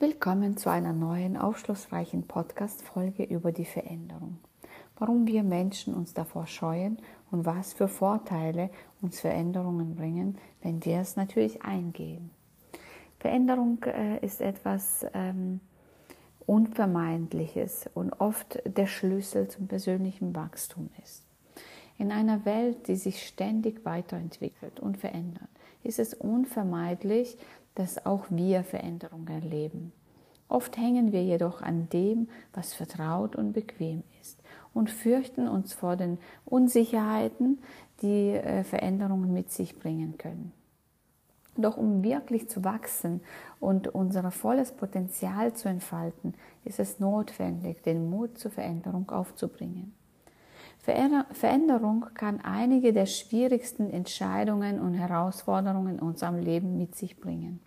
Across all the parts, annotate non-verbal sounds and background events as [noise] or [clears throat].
Willkommen zu einer neuen aufschlussreichen Podcast-Folge über die Veränderung. Warum wir Menschen uns davor scheuen und was für Vorteile uns Veränderungen bringen, wenn wir es natürlich eingehen. Veränderung äh, ist etwas ähm, Unvermeidliches und oft der Schlüssel zum persönlichen Wachstum ist. In einer Welt, die sich ständig weiterentwickelt und verändert, ist es unvermeidlich, dass auch wir Veränderungen erleben. Oft hängen wir jedoch an dem, was vertraut und bequem ist und fürchten uns vor den Unsicherheiten, die äh, Veränderungen mit sich bringen können. Doch um wirklich zu wachsen und unser volles Potenzial zu entfalten, ist es notwendig, den Mut zur Veränderung aufzubringen. Veränderung kann einige der schwierigsten Entscheidungen und Herausforderungen in unserem Leben mit sich bringen.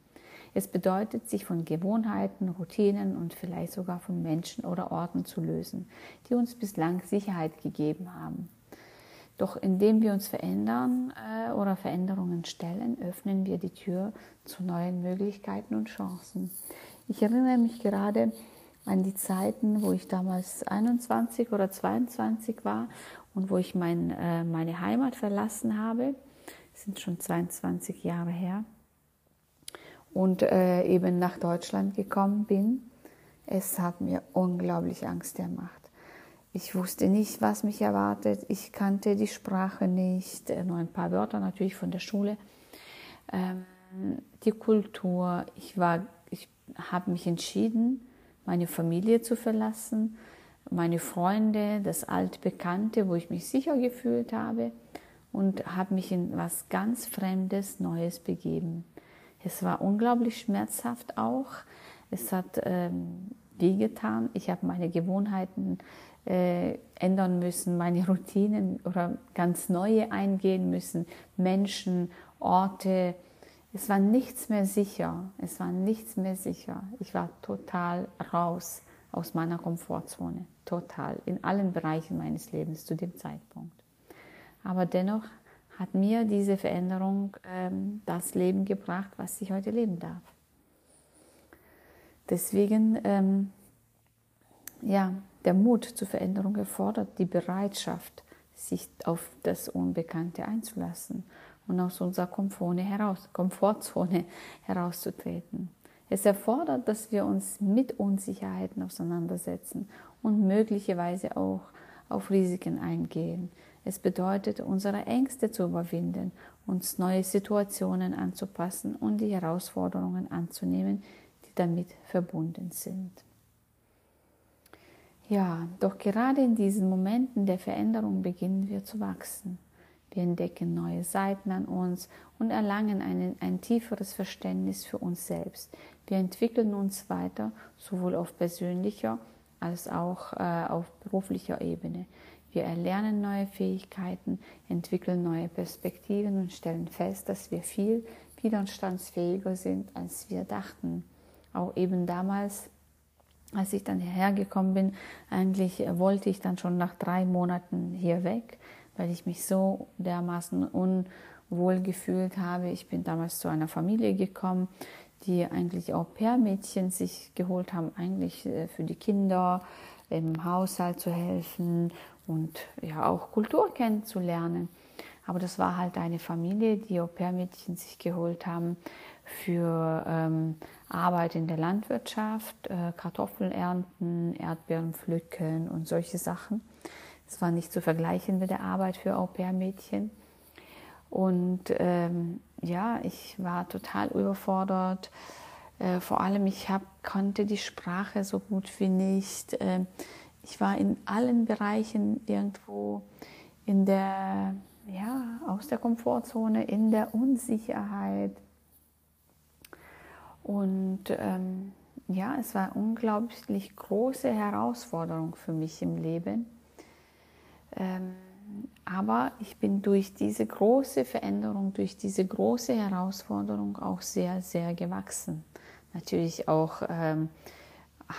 Es bedeutet, sich von Gewohnheiten, Routinen und vielleicht sogar von Menschen oder Orten zu lösen, die uns bislang Sicherheit gegeben haben. Doch indem wir uns verändern äh, oder Veränderungen stellen, öffnen wir die Tür zu neuen Möglichkeiten und Chancen. Ich erinnere mich gerade an die Zeiten, wo ich damals 21 oder 22 war und wo ich mein, äh, meine Heimat verlassen habe. Das sind schon 22 Jahre her und äh, eben nach Deutschland gekommen bin, es hat mir unglaublich Angst gemacht. Ich wusste nicht, was mich erwartet. Ich kannte die Sprache nicht, äh, nur ein paar Wörter natürlich von der Schule. Ähm, die Kultur. Ich ich habe mich entschieden, meine Familie zu verlassen, meine Freunde, das altbekannte, wo ich mich sicher gefühlt habe und habe mich in was ganz Fremdes, Neues begeben. Es war unglaublich schmerzhaft auch. Es hat ähm, wehgetan. Ich habe meine Gewohnheiten äh, ändern müssen, meine Routinen oder ganz neue eingehen müssen, Menschen, Orte. Es war nichts mehr sicher. Es war nichts mehr sicher. Ich war total raus aus meiner Komfortzone. Total. In allen Bereichen meines Lebens zu dem Zeitpunkt. Aber dennoch hat mir diese Veränderung ähm, das Leben gebracht, was ich heute leben darf. Deswegen, ähm, ja, der Mut zur Veränderung erfordert die Bereitschaft, sich auf das Unbekannte einzulassen und aus unserer Komfortzone, heraus, Komfortzone [laughs] herauszutreten. Es erfordert, dass wir uns mit Unsicherheiten auseinandersetzen und möglicherweise auch auf Risiken eingehen. Es bedeutet, unsere Ängste zu überwinden, uns neue Situationen anzupassen und die Herausforderungen anzunehmen, die damit verbunden sind. Ja, doch gerade in diesen Momenten der Veränderung beginnen wir zu wachsen. Wir entdecken neue Seiten an uns und erlangen ein, ein tieferes Verständnis für uns selbst. Wir entwickeln uns weiter, sowohl auf persönlicher als auch äh, auf beruflicher Ebene. Wir erlernen neue Fähigkeiten, entwickeln neue Perspektiven und stellen fest, dass wir viel widerstandsfähiger sind, als wir dachten. Auch eben damals, als ich dann hierher gekommen bin, eigentlich wollte ich dann schon nach drei Monaten hier weg, weil ich mich so dermaßen unwohl gefühlt habe. Ich bin damals zu einer Familie gekommen, die eigentlich auch Pair-Mädchen sich geholt haben, eigentlich äh, für die Kinder im Haushalt zu helfen und ja auch Kultur kennenzulernen. Aber das war halt eine Familie, die Au-pair-Mädchen sich geholt haben für ähm, Arbeit in der Landwirtschaft, äh, Kartoffeln ernten, Erdbeeren pflücken und solche Sachen. Das war nicht zu vergleichen mit der Arbeit für Au-pair-Mädchen. Und ähm, ja, ich war total überfordert. Äh, vor allem, ich hab, konnte die Sprache so gut wie nicht. Äh, ich war in allen Bereichen irgendwo in der, ja, aus der Komfortzone, in der Unsicherheit. Und ähm, ja, es war eine unglaublich große Herausforderung für mich im Leben. Ähm, aber ich bin durch diese große Veränderung, durch diese große Herausforderung auch sehr, sehr gewachsen. Natürlich auch ähm,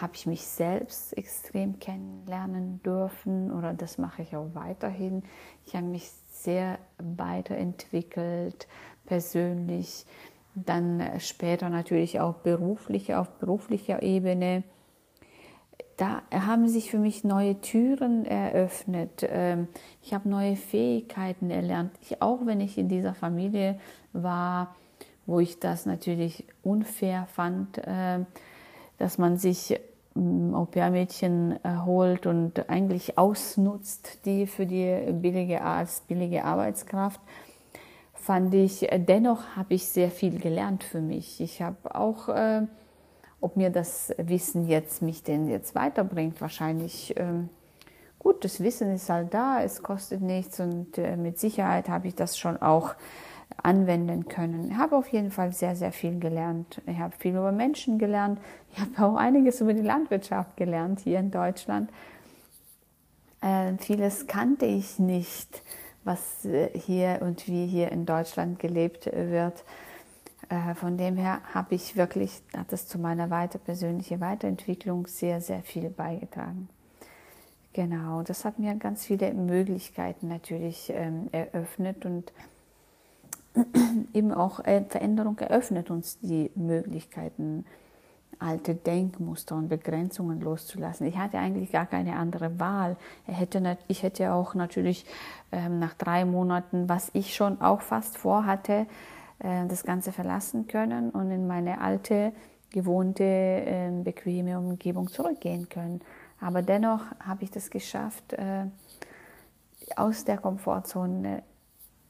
habe ich mich selbst extrem kennenlernen dürfen oder das mache ich auch weiterhin. Ich habe mich sehr weiterentwickelt persönlich. dann später natürlich auch berufliche, auf beruflicher Ebene. Da haben sich für mich neue Türen eröffnet. Ähm, ich habe neue Fähigkeiten erlernt. Ich, auch wenn ich in dieser Familie war, wo ich das natürlich unfair fand, ähm, dass man sich ähm, Au-pair-Mädchen holt und eigentlich ausnutzt, die für die billige, als billige Arbeitskraft fand ich, äh, dennoch habe ich sehr viel gelernt für mich. Ich habe auch, äh, ob mir das Wissen jetzt mich denn jetzt weiterbringt, wahrscheinlich ähm, gut, das Wissen ist halt da, es kostet nichts und äh, mit Sicherheit habe ich das schon auch anwenden können. Ich habe auf jeden Fall sehr, sehr viel gelernt. Ich habe viel über Menschen gelernt. Ich habe auch einiges über die Landwirtschaft gelernt hier in Deutschland. Äh, vieles kannte ich nicht was äh, hier und wie hier in Deutschland gelebt wird. Äh, von dem her habe ich wirklich, hat es zu meiner weiter persönlichen Weiterentwicklung sehr, sehr viel beigetragen. Genau, das hat mir ganz viele Möglichkeiten natürlich ähm, eröffnet und [clears throat] eben auch äh, Veränderung eröffnet uns die Möglichkeiten alte Denkmuster und Begrenzungen loszulassen. Ich hatte eigentlich gar keine andere Wahl. ich hätte auch natürlich ähm, nach drei Monaten, was ich schon auch fast vorhatte, äh, das Ganze verlassen können und in meine alte, gewohnte, ähm, bequeme Umgebung zurückgehen können. Aber dennoch habe ich das geschafft, äh, aus der Komfortzone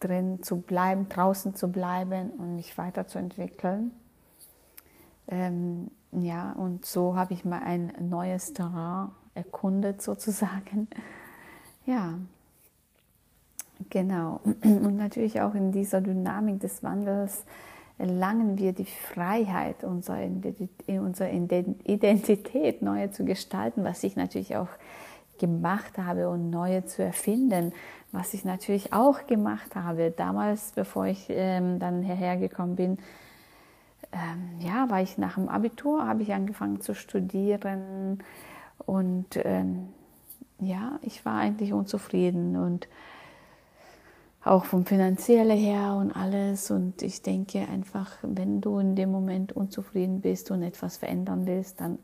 drin zu bleiben, draußen zu bleiben und mich weiterzuentwickeln. Ähm, ja, und so habe ich mal ein neues Terrain erkundet [laughs] sozusagen. Ja, genau. Und natürlich auch in dieser Dynamik des Wandels erlangen wir die Freiheit, unsere Identität neu zu gestalten, was ich natürlich auch gemacht habe und neue zu erfinden, was ich natürlich auch gemacht habe. Damals, bevor ich ähm, dann hierher gekommen bin, ähm, ja, war ich nach dem Abitur, habe ich angefangen zu studieren und ähm, ja, ich war eigentlich unzufrieden und auch vom finanziellen her und alles. Und ich denke einfach, wenn du in dem Moment unzufrieden bist und etwas verändern willst, dann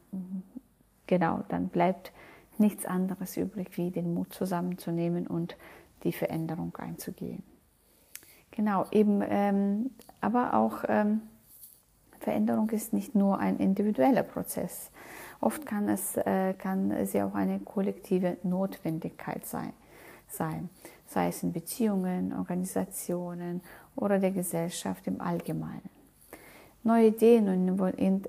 genau, dann bleibt nichts anderes übrig, wie den Mut zusammenzunehmen und die Veränderung einzugehen. Genau, eben, ähm, aber auch ähm, Veränderung ist nicht nur ein individueller Prozess. Oft kann, es, äh, kann sie auch eine kollektive Notwendigkeit sein, sein, sei es in Beziehungen, Organisationen oder der Gesellschaft im Allgemeinen. Neue Ideen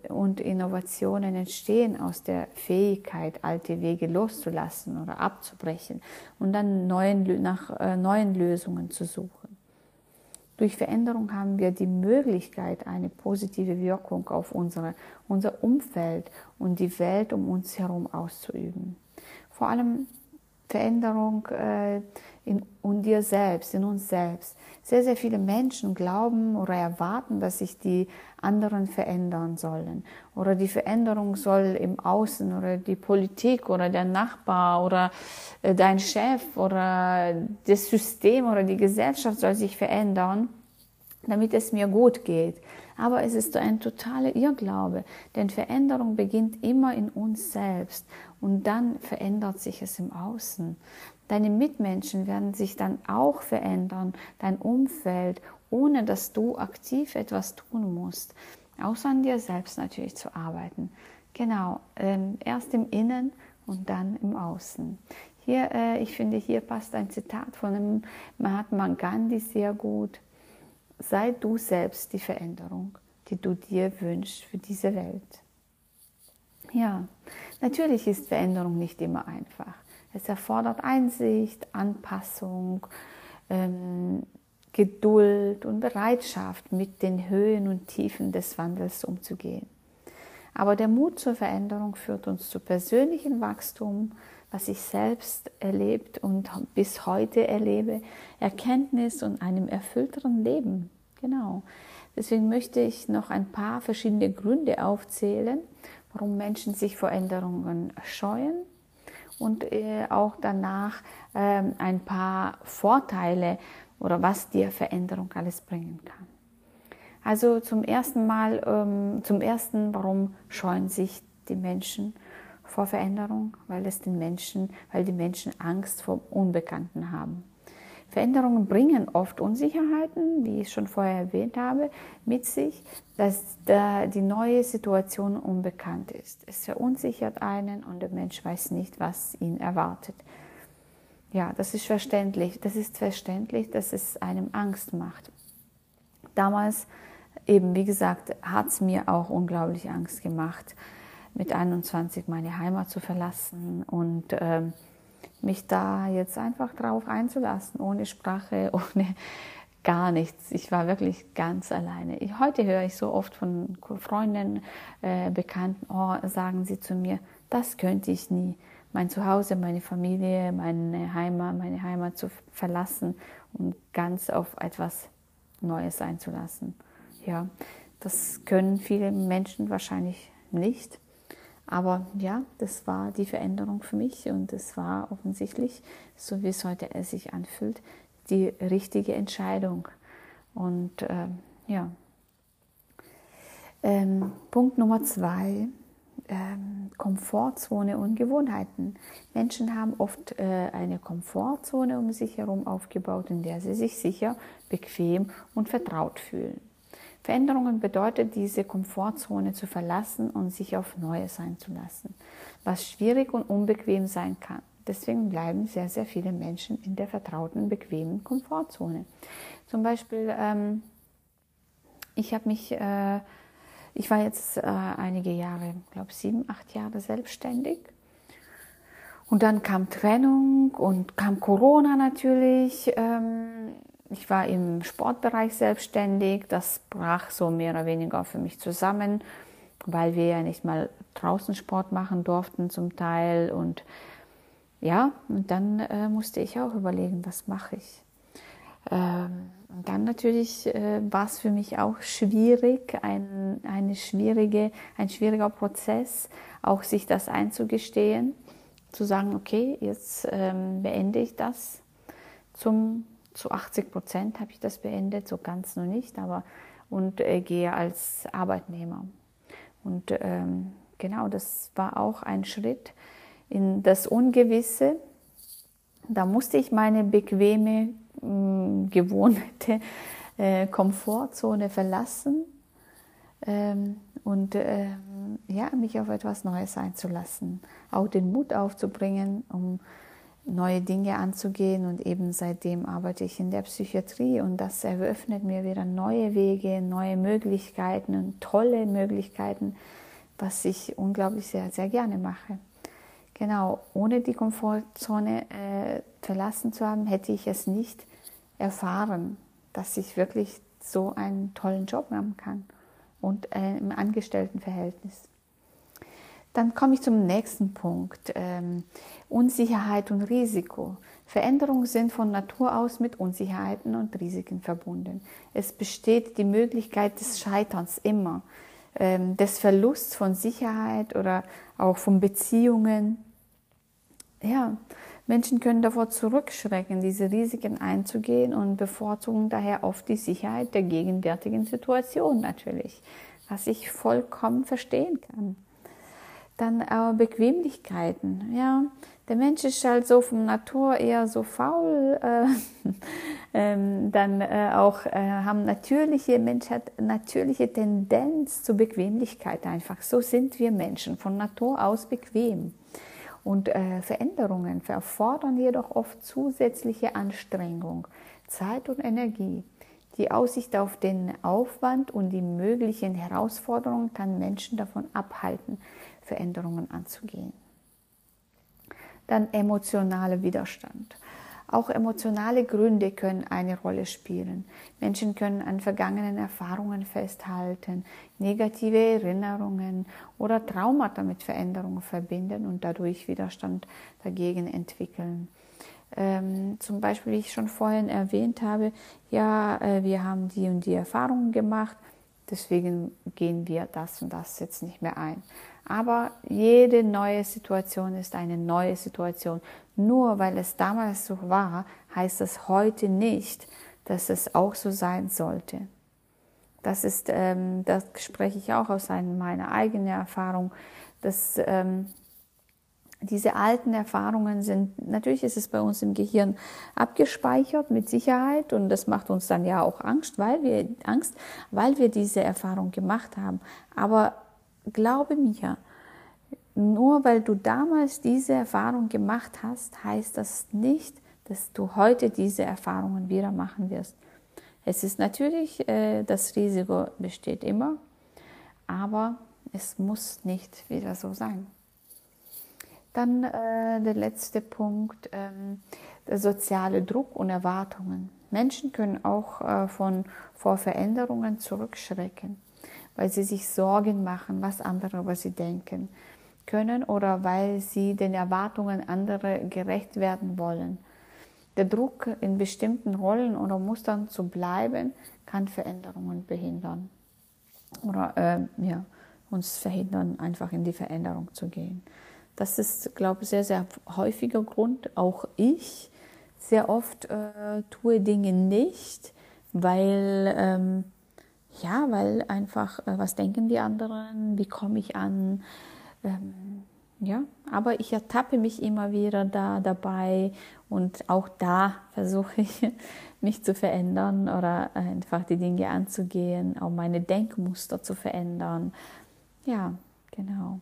und Innovationen entstehen aus der Fähigkeit, alte Wege loszulassen oder abzubrechen und dann neuen, nach äh, neuen Lösungen zu suchen. Durch Veränderung haben wir die Möglichkeit, eine positive Wirkung auf unsere, unser Umfeld und die Welt um uns herum auszuüben. Vor allem Veränderung äh, in, in dir selbst, in uns selbst. Sehr, sehr viele Menschen glauben oder erwarten, dass sich die anderen verändern sollen. Oder die Veränderung soll im Außen oder die Politik oder der Nachbar oder äh, dein Chef oder das System oder die Gesellschaft soll sich verändern, damit es mir gut geht. Aber es ist ein totaler Irrglaube, denn Veränderung beginnt immer in uns selbst und dann verändert sich es im Außen. Deine Mitmenschen werden sich dann auch verändern, dein Umfeld, ohne dass du aktiv etwas tun musst, außer an dir selbst natürlich zu arbeiten. Genau, ähm, erst im Innen und dann im Außen. Hier, äh, ich finde, hier passt ein Zitat von dem Mahatma Gandhi sehr gut. Sei du selbst die Veränderung, die du dir wünschst für diese Welt. Ja, natürlich ist Veränderung nicht immer einfach. Es erfordert Einsicht, Anpassung, ähm, Geduld und Bereitschaft, mit den Höhen und Tiefen des Wandels umzugehen. Aber der Mut zur Veränderung führt uns zu persönlichem Wachstum, was ich selbst erlebt und bis heute erlebe, Erkenntnis und einem erfüllteren Leben. Genau. Deswegen möchte ich noch ein paar verschiedene Gründe aufzählen, warum Menschen sich vor Änderungen scheuen und äh, auch danach ähm, ein paar Vorteile oder was dir Veränderung alles bringen kann. Also zum ersten Mal, ähm, zum ersten, warum scheuen sich die Menschen vor Veränderung? Weil es den Menschen, weil die Menschen Angst vor Unbekannten haben. Veränderungen bringen oft Unsicherheiten, wie ich schon vorher erwähnt habe, mit sich, dass die neue Situation unbekannt ist. Es verunsichert einen und der Mensch weiß nicht, was ihn erwartet. Ja, das ist verständlich. Das ist verständlich, dass es einem Angst macht. Damals, eben wie gesagt, hat es mir auch unglaublich Angst gemacht, mit 21 meine Heimat zu verlassen und äh, mich da jetzt einfach drauf einzulassen, ohne Sprache, [laughs] ohne gar nichts. Ich war wirklich ganz alleine. Ich, heute höre ich so oft von Freunden, äh, Bekannten, oh, sagen sie zu mir, das könnte ich nie mein Zuhause, meine Familie, meine Heimat, meine Heimat zu verlassen und ganz auf etwas Neues einzulassen. Ja, das können viele Menschen wahrscheinlich nicht. Aber ja, das war die Veränderung für mich und es war offensichtlich, so wie es heute sich anfühlt, die richtige Entscheidung. Und äh, ja, ähm, Punkt Nummer zwei ähm, Komfortzone und Gewohnheiten. Menschen haben oft äh, eine Komfortzone um sich herum aufgebaut, in der sie sich sicher, bequem und vertraut fühlen. Veränderungen bedeutet, diese Komfortzone zu verlassen und sich auf Neues einzulassen, was schwierig und unbequem sein kann. Deswegen bleiben sehr, sehr viele Menschen in der vertrauten, bequemen Komfortzone. Zum Beispiel, ähm, ich habe mich äh, ich war jetzt äh, einige Jahre, glaube sieben, acht Jahre selbstständig. Und dann kam Trennung und kam Corona natürlich. Ähm, ich war im Sportbereich selbstständig. Das brach so mehr oder weniger für mich zusammen, weil wir ja nicht mal draußen Sport machen durften zum Teil. Und ja, und dann äh, musste ich auch überlegen, was mache ich. Ähm, und dann natürlich äh, war es für mich auch schwierig, ein, eine schwierige, ein schwieriger Prozess, auch sich das einzugestehen, zu sagen, okay, jetzt ähm, beende ich das. Zum, zu 80 Prozent habe ich das beendet, so ganz noch nicht, aber und äh, gehe als Arbeitnehmer. Und ähm, genau, das war auch ein Schritt in das Ungewisse. Da musste ich meine bequeme gewohnte äh, Komfortzone verlassen ähm, und ähm, ja, mich auf etwas Neues einzulassen. Auch den Mut aufzubringen, um neue Dinge anzugehen. Und eben seitdem arbeite ich in der Psychiatrie und das eröffnet mir wieder neue Wege, neue Möglichkeiten und tolle Möglichkeiten, was ich unglaublich sehr, sehr gerne mache. Genau, ohne die Komfortzone äh, verlassen zu haben, hätte ich es nicht erfahren, dass ich wirklich so einen tollen Job haben kann und äh, im Angestelltenverhältnis. Dann komme ich zum nächsten Punkt. Ähm, Unsicherheit und Risiko. Veränderungen sind von Natur aus mit Unsicherheiten und Risiken verbunden. Es besteht die Möglichkeit des Scheiterns immer, ähm, des Verlusts von Sicherheit oder auch von Beziehungen. Ja, Menschen können davor zurückschrecken, diese Risiken einzugehen und bevorzugen daher oft die Sicherheit der gegenwärtigen Situation natürlich, was ich vollkommen verstehen kann. Dann äh, Bequemlichkeiten. Ja, der Mensch ist halt so von Natur eher so faul. Äh, [laughs] ähm, dann äh, auch äh, haben natürliche Mensch hat natürliche Tendenz zur Bequemlichkeit einfach. So sind wir Menschen von Natur aus bequem. Und äh, Veränderungen erfordern jedoch oft zusätzliche Anstrengung, Zeit und Energie. Die Aussicht auf den Aufwand und die möglichen Herausforderungen kann Menschen davon abhalten, Veränderungen anzugehen. Dann emotionaler Widerstand. Auch emotionale Gründe können eine Rolle spielen. Menschen können an vergangenen Erfahrungen festhalten, negative Erinnerungen oder Traumata mit Veränderungen verbinden und dadurch Widerstand dagegen entwickeln. Ähm, zum Beispiel, wie ich schon vorhin erwähnt habe, ja, äh, wir haben die und die Erfahrungen gemacht, deswegen gehen wir das und das jetzt nicht mehr ein. Aber jede neue Situation ist eine neue Situation. Nur weil es damals so war, heißt es heute nicht, dass es auch so sein sollte. Das ist, ähm, das spreche ich auch aus meiner eigenen Erfahrung, dass ähm, diese alten Erfahrungen sind, natürlich ist es bei uns im Gehirn abgespeichert mit Sicherheit und das macht uns dann ja auch Angst, weil wir Angst, weil wir diese Erfahrung gemacht haben. Aber glaube mir, nur weil du damals diese Erfahrung gemacht hast, heißt das nicht, dass du heute diese Erfahrungen wieder machen wirst. Es ist natürlich, äh, das Risiko besteht immer, aber es muss nicht wieder so sein. Dann äh, der letzte Punkt, ähm, der soziale Druck und Erwartungen. Menschen können auch äh, von, vor Veränderungen zurückschrecken, weil sie sich Sorgen machen, was andere über sie denken können oder weil sie den Erwartungen anderer gerecht werden wollen. Der Druck, in bestimmten Rollen oder Mustern zu bleiben, kann Veränderungen behindern oder äh, ja, uns verhindern, einfach in die Veränderung zu gehen. Das ist, glaube ich, sehr, sehr häufiger Grund. Auch ich sehr oft äh, tue Dinge nicht, weil, ähm, ja, weil einfach, äh, was denken die anderen, wie komme ich an, ähm, ja, aber ich ertappe mich immer wieder da dabei und auch da versuche ich [laughs] mich zu verändern oder einfach die Dinge anzugehen, auch meine Denkmuster zu verändern. Ja, genau.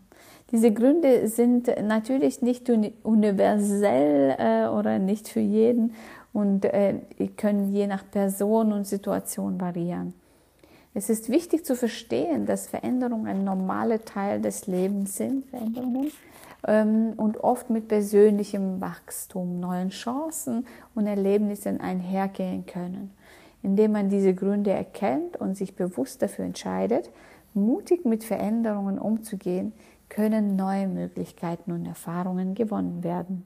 Diese Gründe sind natürlich nicht universell äh, oder nicht für jeden und äh, können je nach Person und Situation variieren. Es ist wichtig zu verstehen, dass Veränderungen ein normaler Teil des Lebens sind, Veränderungen, ähm, und oft mit persönlichem Wachstum, neuen Chancen und Erlebnissen einhergehen können. Indem man diese Gründe erkennt und sich bewusst dafür entscheidet, mutig mit Veränderungen umzugehen, können neue Möglichkeiten und Erfahrungen gewonnen werden.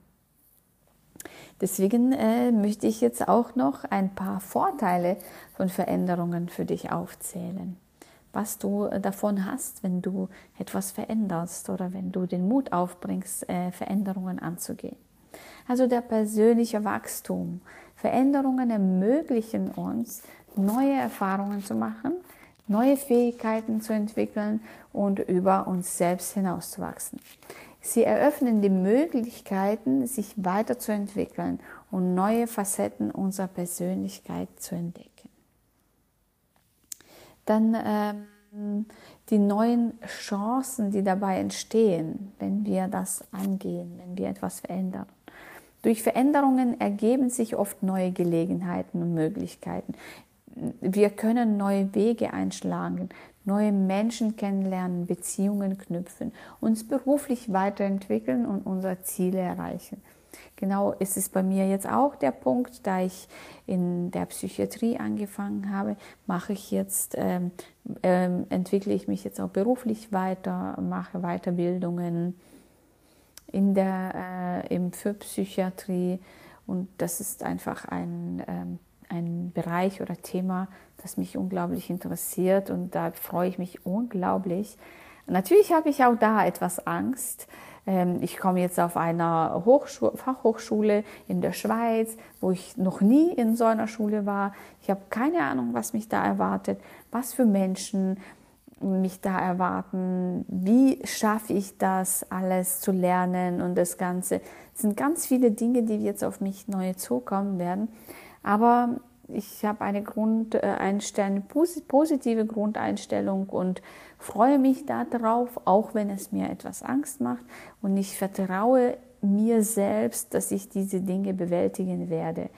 Deswegen äh, möchte ich jetzt auch noch ein paar Vorteile von Veränderungen für dich aufzählen. Was du äh, davon hast, wenn du etwas veränderst oder wenn du den Mut aufbringst, äh, Veränderungen anzugehen. Also der persönliche Wachstum. Veränderungen ermöglichen uns, neue Erfahrungen zu machen, neue Fähigkeiten zu entwickeln und über uns selbst hinauszuwachsen. Sie eröffnen die Möglichkeiten, sich weiterzuentwickeln und neue Facetten unserer Persönlichkeit zu entdecken. Dann ähm, die neuen Chancen, die dabei entstehen, wenn wir das angehen, wenn wir etwas verändern. Durch Veränderungen ergeben sich oft neue Gelegenheiten und Möglichkeiten wir können neue Wege einschlagen, neue Menschen kennenlernen, Beziehungen knüpfen, uns beruflich weiterentwickeln und unsere Ziele erreichen. Genau ist es bei mir jetzt auch der Punkt, da ich in der Psychiatrie angefangen habe, mache ich jetzt, ähm, ähm, entwickle ich mich jetzt auch beruflich weiter, mache Weiterbildungen in der, äh, im für Psychiatrie und das ist einfach ein ähm, ein Bereich oder Thema, das mich unglaublich interessiert und da freue ich mich unglaublich. Natürlich habe ich auch da etwas Angst. Ähm, ich komme jetzt auf einer Hochschule, Fachhochschule in der Schweiz, wo ich noch nie in so einer Schule war. Ich habe keine Ahnung, was mich da erwartet, was für Menschen mich da erwarten, wie schaffe ich das alles zu lernen und das Ganze. Es sind ganz viele Dinge, die jetzt auf mich neu zukommen werden. Aber ich habe eine Grundeinstellung, positive Grundeinstellung und freue mich darauf, auch wenn es mir etwas Angst macht. Und ich vertraue mir selbst, dass ich diese Dinge bewältigen werde.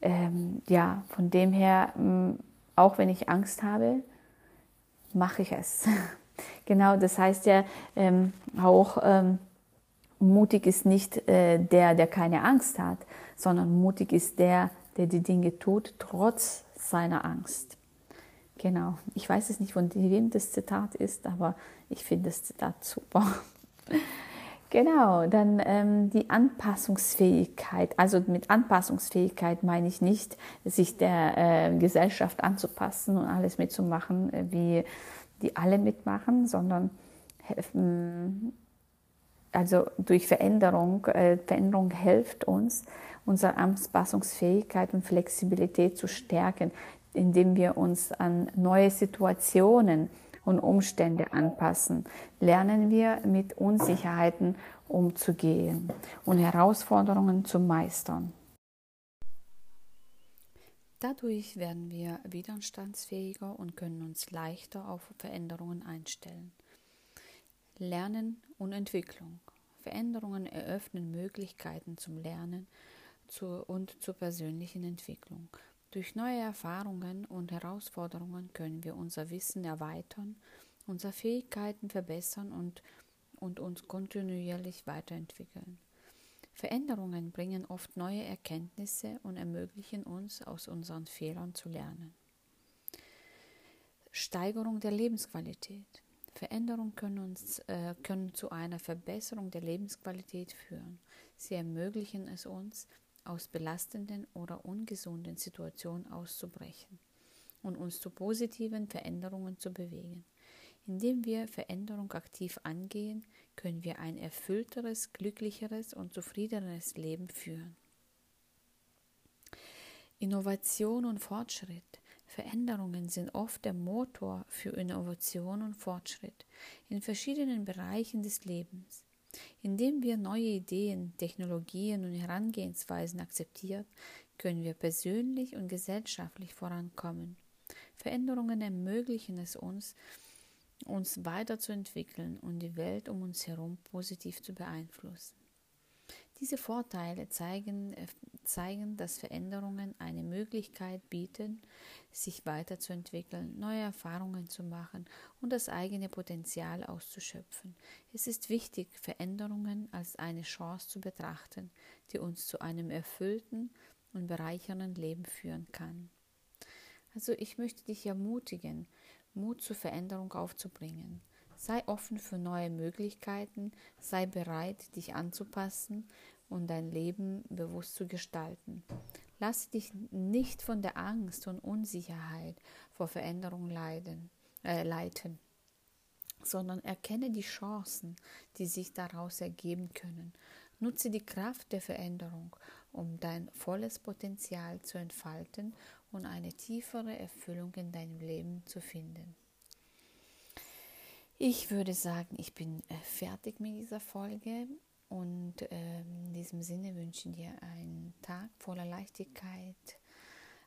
Ähm, ja, von dem her, auch wenn ich Angst habe, mache ich es. [laughs] genau, das heißt ja ähm, auch, ähm, mutig ist nicht äh, der, der keine Angst hat, sondern mutig ist der, der die Dinge tut, trotz seiner Angst. Genau, ich weiß es nicht, von wem das Zitat ist, aber ich finde das Zitat super. [laughs] Genau, dann ähm, die Anpassungsfähigkeit. Also mit Anpassungsfähigkeit meine ich nicht, sich der äh, Gesellschaft anzupassen und alles mitzumachen, äh, wie die alle mitmachen, sondern ähm, also durch Veränderung, äh, Veränderung hilft uns, unsere Anpassungsfähigkeit und Flexibilität zu stärken. indem wir uns an neue Situationen und Umstände anpassen, lernen wir mit Unsicherheiten umzugehen und Herausforderungen zu meistern. Dadurch werden wir widerstandsfähiger und können uns leichter auf Veränderungen einstellen. Lernen und Entwicklung. Veränderungen eröffnen Möglichkeiten zum Lernen und zur persönlichen Entwicklung. Durch neue Erfahrungen und Herausforderungen können wir unser Wissen erweitern, unsere Fähigkeiten verbessern und, und uns kontinuierlich weiterentwickeln. Veränderungen bringen oft neue Erkenntnisse und ermöglichen uns, aus unseren Fehlern zu lernen. Steigerung der Lebensqualität. Veränderungen können, uns, äh, können zu einer Verbesserung der Lebensqualität führen. Sie ermöglichen es uns, aus belastenden oder ungesunden Situationen auszubrechen und uns zu positiven Veränderungen zu bewegen. Indem wir Veränderung aktiv angehen, können wir ein erfüllteres, glücklicheres und zufriedeneres Leben führen. Innovation und Fortschritt. Veränderungen sind oft der Motor für Innovation und Fortschritt in verschiedenen Bereichen des Lebens. Indem wir neue Ideen, Technologien und Herangehensweisen akzeptieren, können wir persönlich und gesellschaftlich vorankommen. Veränderungen ermöglichen es uns, uns weiterzuentwickeln und die Welt um uns herum positiv zu beeinflussen. Diese Vorteile zeigen, äh, zeigen, dass Veränderungen eine Möglichkeit bieten, sich weiterzuentwickeln, neue Erfahrungen zu machen und das eigene Potenzial auszuschöpfen. Es ist wichtig, Veränderungen als eine Chance zu betrachten, die uns zu einem erfüllten und bereichernden Leben führen kann. Also ich möchte dich ermutigen, Mut zur Veränderung aufzubringen. Sei offen für neue Möglichkeiten, sei bereit, dich anzupassen und dein Leben bewusst zu gestalten. Lass dich nicht von der Angst und Unsicherheit vor Veränderung leiden, äh, leiten, sondern erkenne die Chancen, die sich daraus ergeben können. Nutze die Kraft der Veränderung, um dein volles Potenzial zu entfalten und eine tiefere Erfüllung in deinem Leben zu finden. Ich würde sagen, ich bin äh, fertig mit dieser Folge und ähm, in diesem Sinne wünsche ich dir einen Tag voller Leichtigkeit,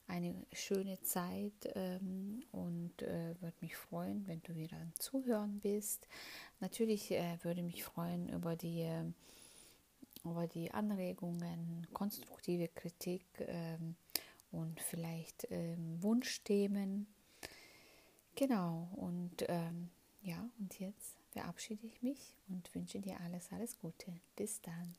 eine schöne Zeit ähm, und äh, würde mich freuen, wenn du wieder zuhören bist. Natürlich äh, würde mich freuen über die, äh, über die Anregungen, konstruktive Kritik ähm, und vielleicht ähm, Wunschthemen. Genau, und ähm, ja, und jetzt verabschiede ich mich und wünsche dir alles, alles Gute. Bis dann.